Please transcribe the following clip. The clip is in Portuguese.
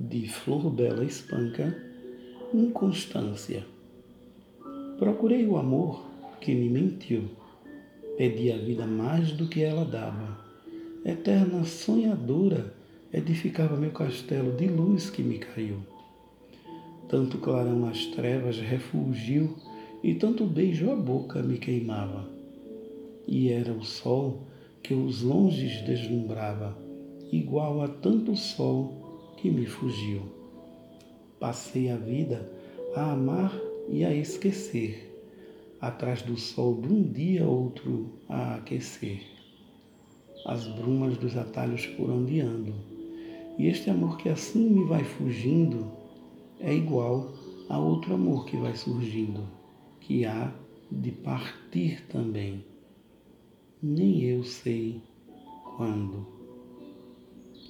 de Flor Bela Espanca, Inconstância. Procurei o amor que me mentiu, pedi a vida mais do que ela dava. Eterna sonhadora, edificava meu castelo de luz que me caiu. Tanto clarão nas trevas refugiu, e tanto beijo a boca me queimava. E era o sol que os longes deslumbrava, igual a tanto sol que me fugiu. Passei a vida a amar e a esquecer, atrás do sol de um dia outro a aquecer. As brumas dos atalhos por onde ando, e este amor que assim me vai fugindo é igual a outro amor que vai surgindo, que há de partir também. Nem eu sei quando.